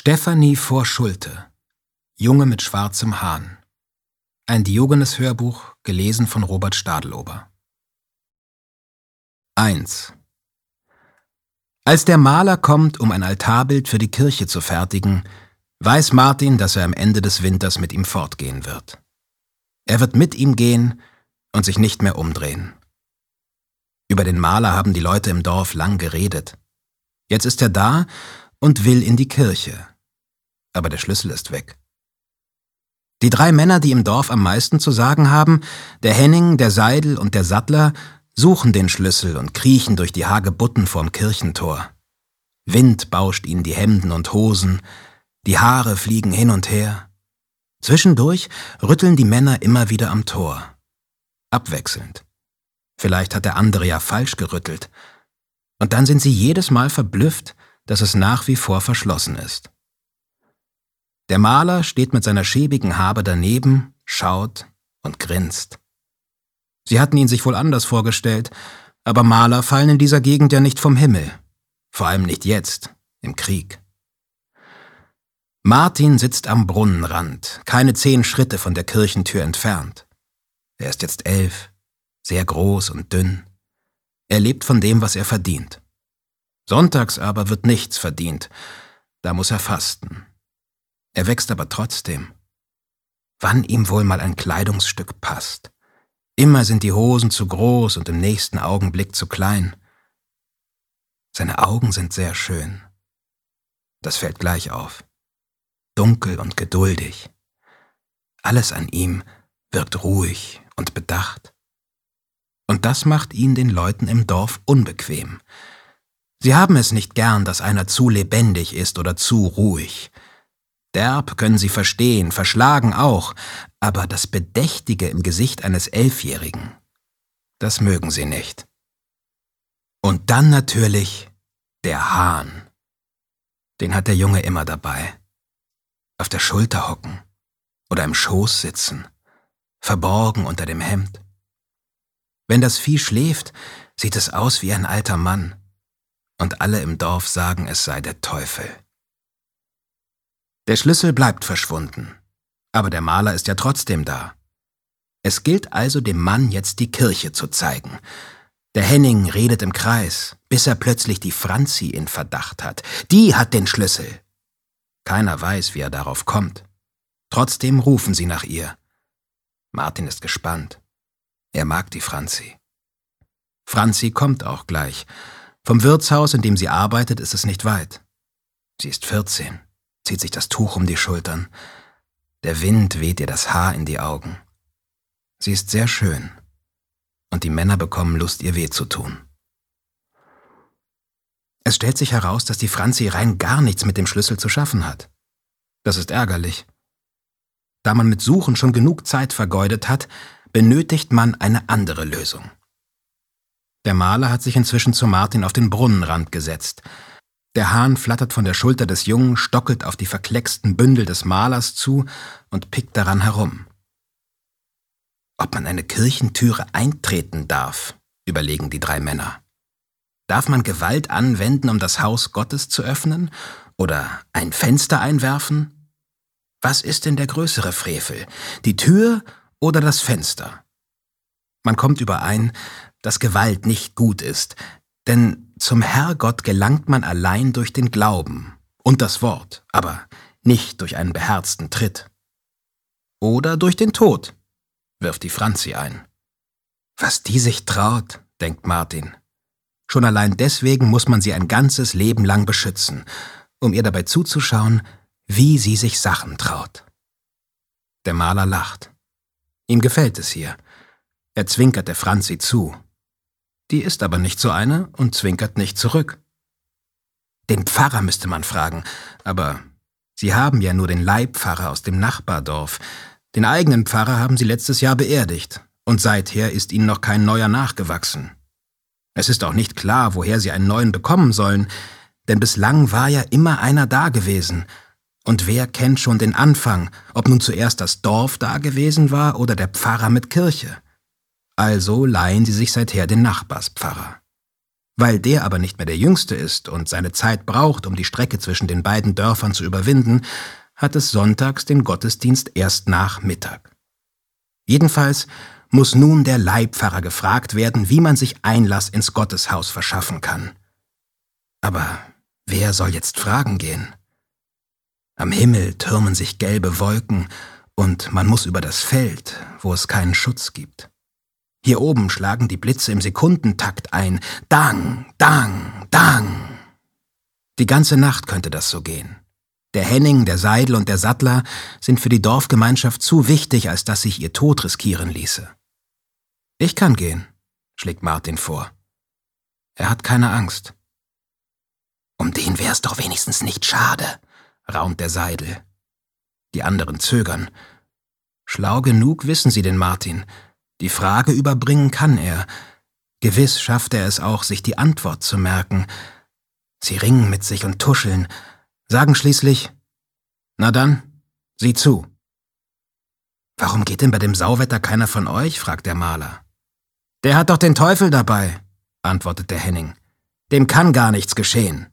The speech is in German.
Stefanie vor Schulte Junge mit schwarzem Hahn Ein Diogenes-Hörbuch, gelesen von Robert Stadelober 1 Als der Maler kommt, um ein Altarbild für die Kirche zu fertigen, weiß Martin, dass er am Ende des Winters mit ihm fortgehen wird. Er wird mit ihm gehen und sich nicht mehr umdrehen. Über den Maler haben die Leute im Dorf lang geredet. Jetzt ist er da und will in die Kirche. Aber der Schlüssel ist weg. Die drei Männer, die im Dorf am meisten zu sagen haben, der Henning, der Seidel und der Sattler, suchen den Schlüssel und kriechen durch die Hagebutten vorm Kirchentor. Wind bauscht ihnen die Hemden und Hosen, die Haare fliegen hin und her. Zwischendurch rütteln die Männer immer wieder am Tor. Abwechselnd. Vielleicht hat der andere ja falsch gerüttelt. Und dann sind sie jedes Mal verblüfft, dass es nach wie vor verschlossen ist. Der Maler steht mit seiner schäbigen Habe daneben, schaut und grinst. Sie hatten ihn sich wohl anders vorgestellt, aber Maler fallen in dieser Gegend ja nicht vom Himmel. Vor allem nicht jetzt, im Krieg. Martin sitzt am Brunnenrand, keine zehn Schritte von der Kirchentür entfernt. Er ist jetzt elf, sehr groß und dünn. Er lebt von dem, was er verdient. Sonntags aber wird nichts verdient, da muss er fasten. Er wächst aber trotzdem. Wann ihm wohl mal ein Kleidungsstück passt. Immer sind die Hosen zu groß und im nächsten Augenblick zu klein. Seine Augen sind sehr schön. Das fällt gleich auf. Dunkel und geduldig. Alles an ihm wirkt ruhig und bedacht. Und das macht ihn den Leuten im Dorf unbequem. Sie haben es nicht gern, dass einer zu lebendig ist oder zu ruhig. Derb können sie verstehen, verschlagen auch, aber das Bedächtige im Gesicht eines Elfjährigen, das mögen sie nicht. Und dann natürlich der Hahn. Den hat der Junge immer dabei. Auf der Schulter hocken oder im Schoß sitzen, verborgen unter dem Hemd. Wenn das Vieh schläft, sieht es aus wie ein alter Mann und alle im Dorf sagen, es sei der Teufel. Der Schlüssel bleibt verschwunden, aber der Maler ist ja trotzdem da. Es gilt also dem Mann jetzt die Kirche zu zeigen. Der Henning redet im Kreis, bis er plötzlich die Franzi in Verdacht hat. Die hat den Schlüssel. Keiner weiß, wie er darauf kommt. Trotzdem rufen sie nach ihr. Martin ist gespannt. Er mag die Franzi. Franzi kommt auch gleich, vom Wirtshaus, in dem sie arbeitet, ist es nicht weit. Sie ist 14, zieht sich das Tuch um die Schultern. Der Wind weht ihr das Haar in die Augen. Sie ist sehr schön. Und die Männer bekommen Lust, ihr weh zu tun. Es stellt sich heraus, dass die Franzi rein gar nichts mit dem Schlüssel zu schaffen hat. Das ist ärgerlich. Da man mit Suchen schon genug Zeit vergeudet hat, benötigt man eine andere Lösung. Der Maler hat sich inzwischen zu Martin auf den Brunnenrand gesetzt. Der Hahn flattert von der Schulter des Jungen, stockelt auf die verklecksten Bündel des Malers zu und pickt daran herum. Ob man eine Kirchentüre eintreten darf, überlegen die drei Männer. Darf man Gewalt anwenden, um das Haus Gottes zu öffnen? Oder ein Fenster einwerfen? Was ist denn der größere Frevel? Die Tür oder das Fenster? Man kommt überein, dass Gewalt nicht gut ist, denn zum Herrgott gelangt man allein durch den Glauben und das Wort, aber nicht durch einen beherzten Tritt. Oder durch den Tod, wirft die Franzi ein. Was die sich traut, denkt Martin. Schon allein deswegen muss man sie ein ganzes Leben lang beschützen, um ihr dabei zuzuschauen, wie sie sich Sachen traut. Der Maler lacht. Ihm gefällt es hier. Er zwinkert der Franzi zu. Die ist aber nicht so eine und zwinkert nicht zurück. Den Pfarrer müsste man fragen, aber Sie haben ja nur den Leihpfarrer aus dem Nachbardorf. Den eigenen Pfarrer haben Sie letztes Jahr beerdigt, und seither ist Ihnen noch kein neuer nachgewachsen. Es ist auch nicht klar, woher Sie einen neuen bekommen sollen, denn bislang war ja immer einer da gewesen. Und wer kennt schon den Anfang, ob nun zuerst das Dorf da gewesen war oder der Pfarrer mit Kirche? Also leihen sie sich seither den Nachbarspfarrer. Weil der aber nicht mehr der Jüngste ist und seine Zeit braucht, um die Strecke zwischen den beiden Dörfern zu überwinden, hat es sonntags den Gottesdienst erst nach Mittag. Jedenfalls muss nun der Leibpfarrer gefragt werden, wie man sich Einlass ins Gotteshaus verschaffen kann. Aber wer soll jetzt fragen gehen? Am Himmel türmen sich gelbe Wolken, und man muss über das Feld, wo es keinen Schutz gibt. Hier oben schlagen die Blitze im Sekundentakt ein. Dang, dang, dang. Die ganze Nacht könnte das so gehen. Der Henning, der Seidel und der Sattler sind für die Dorfgemeinschaft zu wichtig, als dass sich ihr Tod riskieren ließe. Ich kann gehen, schlägt Martin vor. Er hat keine Angst. Um den wär's doch wenigstens nicht schade, raunt der Seidel. Die anderen zögern. Schlau genug wissen sie den Martin. Die Frage überbringen kann er. Gewiss schafft er es auch, sich die Antwort zu merken. Sie ringen mit sich und tuscheln, sagen schließlich, na dann, sieh zu. Warum geht denn bei dem Sauwetter keiner von euch? fragt der Maler. Der hat doch den Teufel dabei, antwortet der Henning. Dem kann gar nichts geschehen.